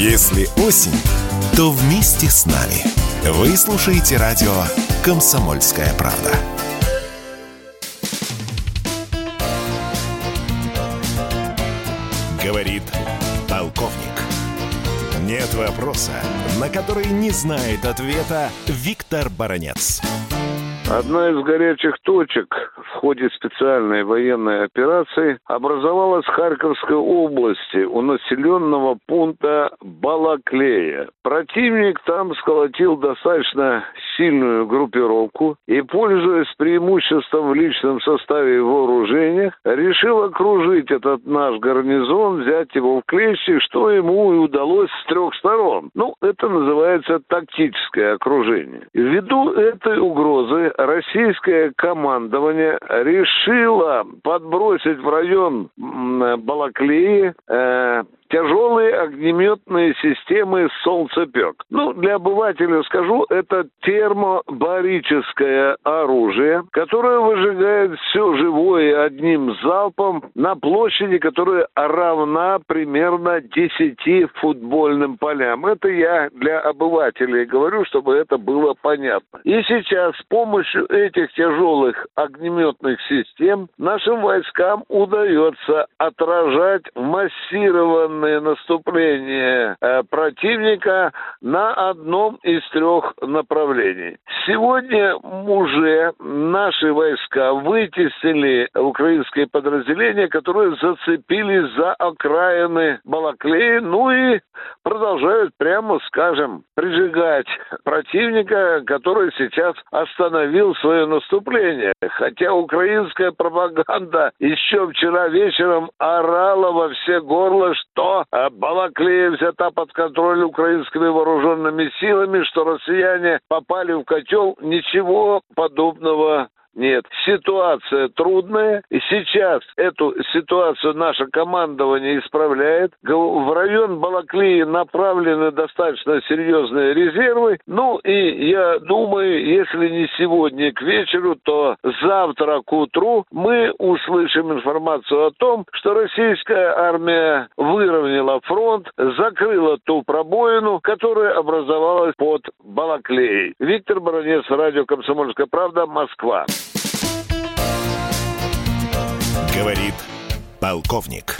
Если осень, то вместе с нами. Вы слушаете радио «Комсомольская правда». Говорит полковник. Нет вопроса, на который не знает ответа Виктор Баранец. Одна из горячих точек в ходе специальной военной операции образовалась в Харьковской области у населенного пункта Балаклея. Противник там сколотил достаточно сильную группировку и, пользуясь преимуществом в личном составе и вооружениях, решил окружить этот наш гарнизон, взять его в клещи, что ему и удалось с трех сторон. Ну, это называется тактическое окружение. Ввиду этой угрозы российское командование решило подбросить в район Балаклеи э, тяжелые огнеметные системы «Солнцепек». Ну, для обывателя скажу, это термобарическое оружие, которое выжигает все живое одним залпом на площади, которая равна примерно 10 футбольным полям. Это я для обывателей говорю, чтобы это было понятно. И сейчас с помощью этих тяжелых огнеметных систем нашим войскам удается отражать массированные военное наступление э, противника на одном из трех направлений. Сегодня уже наши войска вытеснили украинские подразделения, которые зацепились за окраины Балаклеи, ну и продолжают, прямо скажем, прижигать противника, который сейчас остановил свое наступление. Хотя украинская пропаганда еще вчера вечером орала во все горло, что а Балаклея взята под контроль украинскими вооруженными силами, что россияне попали в котел. Ничего подобного нет, ситуация трудная, и сейчас эту ситуацию наше командование исправляет. В район Балаклии направлены достаточно серьезные резервы. Ну и я думаю, если не сегодня к вечеру, то завтра к утру мы услышим информацию о том, что российская армия выровняла фронт, закрыла ту пробоину, которая образовалась под Балаклеей. Виктор Баранец, радио «Комсомольская правда», Москва. Говорит полковник.